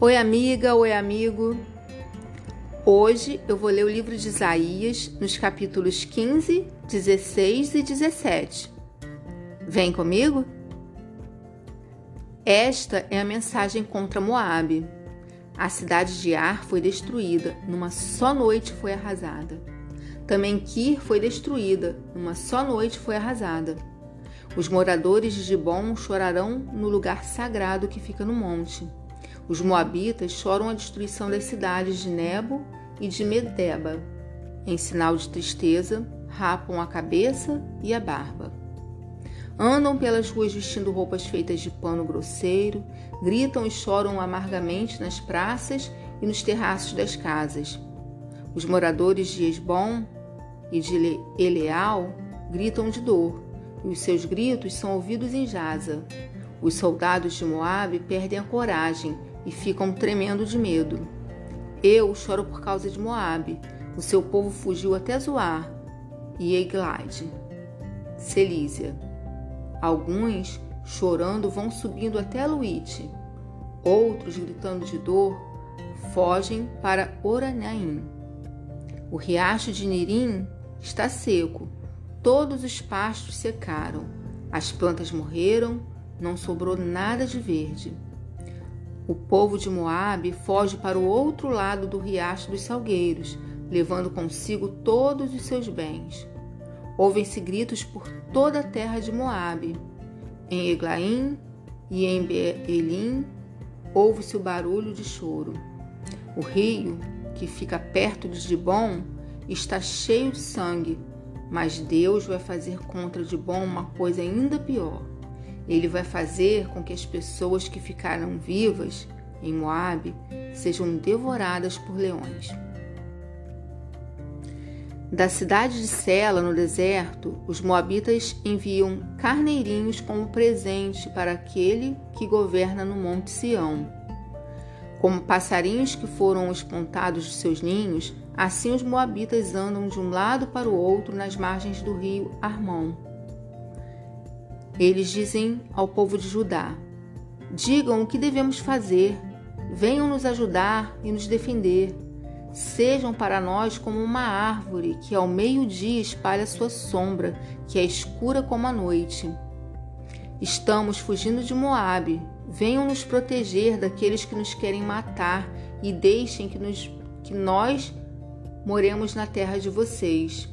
Oi, amiga, oi, amigo. Hoje eu vou ler o livro de Isaías nos capítulos 15, 16 e 17. Vem comigo? Esta é a mensagem contra Moabe. A cidade de Ar foi destruída, numa só noite foi arrasada. Também Kir foi destruída, numa só noite foi arrasada. Os moradores de Gibon chorarão no lugar sagrado que fica no monte. Os moabitas choram a destruição das cidades de Nebo e de Medeba. Em sinal de tristeza, rapam a cabeça e a barba. Andam pelas ruas vestindo roupas feitas de pano grosseiro, gritam e choram amargamente nas praças e nos terraços das casas. Os moradores de Esbom e de Eleal gritam de dor, e os seus gritos são ouvidos em Jaza. Os soldados de Moabe perdem a coragem e ficam tremendo de medo. Eu choro por causa de Moabe. O seu povo fugiu até Zoar e Eglade, Selícia. Alguns, chorando, vão subindo até Luite. Outros, gritando de dor, fogem para Oranaim. O riacho de Nirim está seco. Todos os pastos secaram. As plantas morreram, não sobrou nada de verde. O povo de Moabe foge para o outro lado do riacho dos salgueiros, levando consigo todos os seus bens. Ouvem-se gritos por toda a terra de Moabe. Em Eglaim e em Beelim ouve-se o barulho de choro. O rio, que fica perto de Dibon, está cheio de sangue, mas Deus vai fazer contra Dibon uma coisa ainda pior. Ele vai fazer com que as pessoas que ficaram vivas em Moabe sejam devoradas por leões. Da cidade de Sela, no deserto, os moabitas enviam carneirinhos como presente para aquele que governa no Monte Sião. Como passarinhos que foram espontados de seus ninhos, assim os moabitas andam de um lado para o outro nas margens do rio Armão. Eles dizem ao povo de Judá: Digam o que devemos fazer, venham nos ajudar e nos defender. Sejam para nós como uma árvore que ao meio-dia espalha sua sombra, que é escura como a noite. Estamos fugindo de Moabe. Venham nos proteger daqueles que nos querem matar e deixem que, nos, que nós moremos na terra de vocês.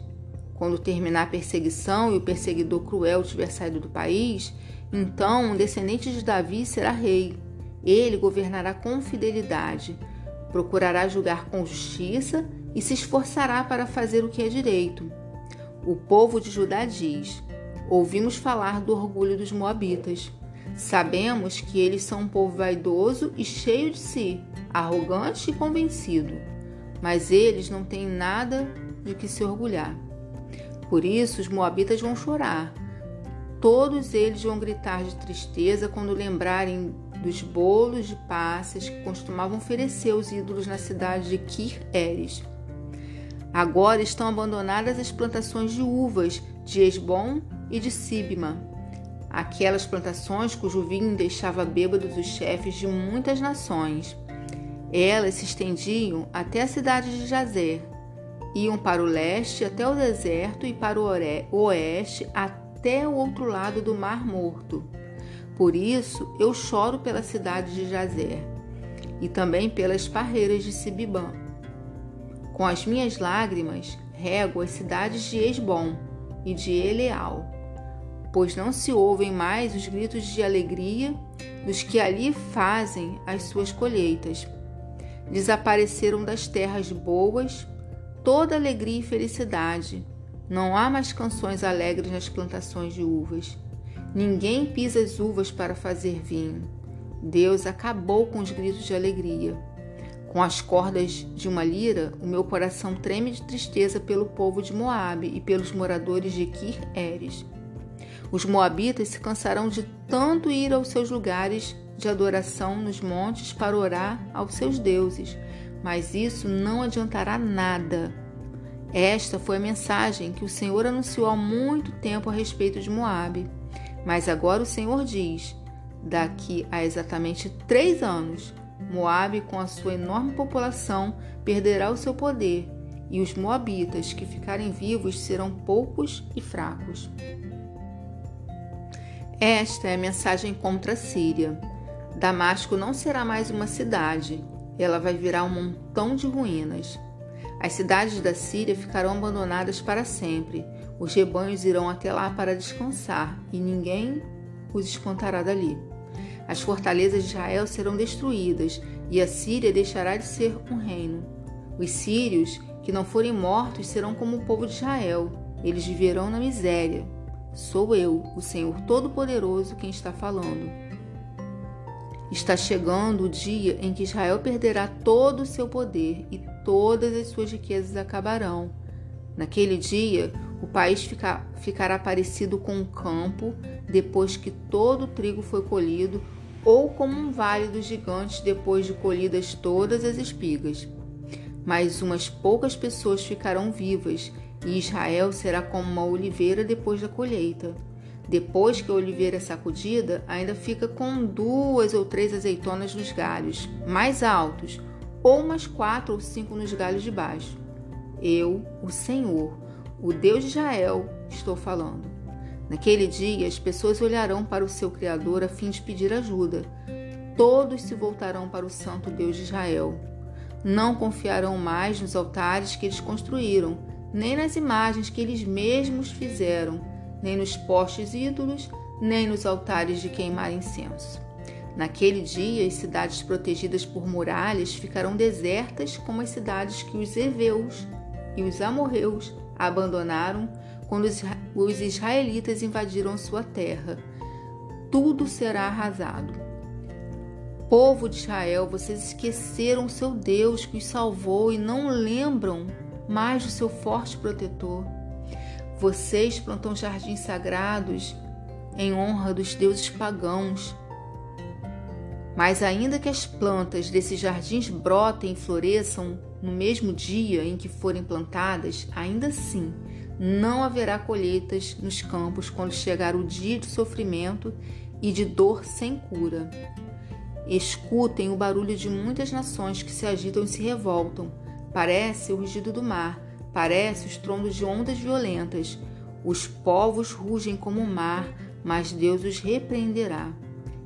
Quando terminar a perseguição e o perseguidor cruel tiver saído do país, então um descendente de Davi será rei. Ele governará com fidelidade procurará julgar com justiça e se esforçará para fazer o que é direito. O povo de Judá diz: Ouvimos falar do orgulho dos Moabitas. Sabemos que eles são um povo vaidoso e cheio de si, arrogante e convencido. Mas eles não têm nada de que se orgulhar. Por isso os Moabitas vão chorar. Todos eles vão gritar de tristeza quando lembrarem dos bolos de passas que costumavam oferecer os ídolos na cidade de Kir Eres. Agora estão abandonadas as plantações de uvas de Esbom e de Sibma, aquelas plantações cujo vinho deixava bêbados os chefes de muitas nações. Elas se estendiam até a cidade de Jazer, iam para o leste até o deserto e para o oeste até o outro lado do Mar Morto. Por isso eu choro pela cidade de Jazer e também pelas parreiras de Sibibã. Com as minhas lágrimas rego as cidades de Esbom e de Eleal, pois não se ouvem mais os gritos de alegria dos que ali fazem as suas colheitas. Desapareceram das terras boas toda alegria e felicidade. Não há mais canções alegres nas plantações de uvas. Ninguém pisa as uvas para fazer vinho. Deus acabou com os gritos de alegria. Com as cordas de uma lira, o meu coração treme de tristeza pelo povo de Moabe e pelos moradores de Kir Eres. Os moabitas se cansarão de tanto ir aos seus lugares de adoração nos montes para orar aos seus deuses, mas isso não adiantará nada. Esta foi a mensagem que o Senhor anunciou há muito tempo a respeito de Moabe. Mas agora o Senhor diz: daqui a exatamente três anos Moabe, com a sua enorme população, perderá o seu poder, e os moabitas que ficarem vivos serão poucos e fracos. Esta é a mensagem contra a Síria. Damasco não será mais uma cidade, ela vai virar um montão de ruínas. As cidades da Síria ficarão abandonadas para sempre. Os rebanhos irão até lá para descansar e ninguém os espantará dali. As fortalezas de Israel serão destruídas e a Síria deixará de ser um reino. Os sírios que não forem mortos serão como o povo de Israel. Eles viverão na miséria. Sou eu, o Senhor Todo-Poderoso, quem está falando. Está chegando o dia em que Israel perderá todo o seu poder e todas as suas riquezas acabarão. Naquele dia, o país fica, ficará parecido com um campo depois que todo o trigo foi colhido, ou como um vale dos gigantes depois de colhidas todas as espigas. Mas umas poucas pessoas ficarão vivas, e Israel será como uma oliveira depois da colheita. Depois que a oliveira é sacudida, ainda fica com duas ou três azeitonas nos galhos mais altos, ou umas quatro ou cinco nos galhos de baixo. Eu, o Senhor, o Deus de Israel, estou falando. Naquele dia, as pessoas olharão para o seu Criador a fim de pedir ajuda. Todos se voltarão para o Santo Deus de Israel. Não confiarão mais nos altares que eles construíram, nem nas imagens que eles mesmos fizeram, nem nos postes ídolos, nem nos altares de queimar incenso. Naquele dia, as cidades protegidas por muralhas ficarão desertas como as cidades que os heveus e os amorreus abandonaram quando os israelitas invadiram sua terra. Tudo será arrasado. Povo de Israel, vocês esqueceram seu Deus que os salvou e não lembram mais do seu forte protetor. Vocês plantam jardins sagrados em honra dos deuses pagãos. Mas ainda que as plantas desses jardins brotem e floresçam no mesmo dia em que forem plantadas, ainda assim não haverá colheitas nos campos quando chegar o dia de sofrimento e de dor sem cura. Escutem o barulho de muitas nações que se agitam e se revoltam. Parece o rugido do mar, parece os trondos de ondas violentas. Os povos rugem como o mar, mas Deus os repreenderá,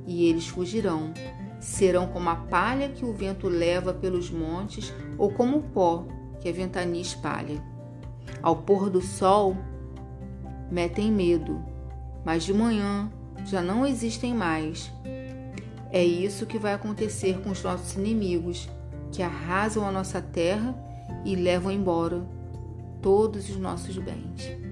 e eles fugirão. Serão como a palha que o vento leva pelos montes, ou como o pó que a ventania espalha. Ao pôr do sol, metem medo, mas de manhã já não existem mais. É isso que vai acontecer com os nossos inimigos, que arrasam a nossa terra e levam embora todos os nossos bens.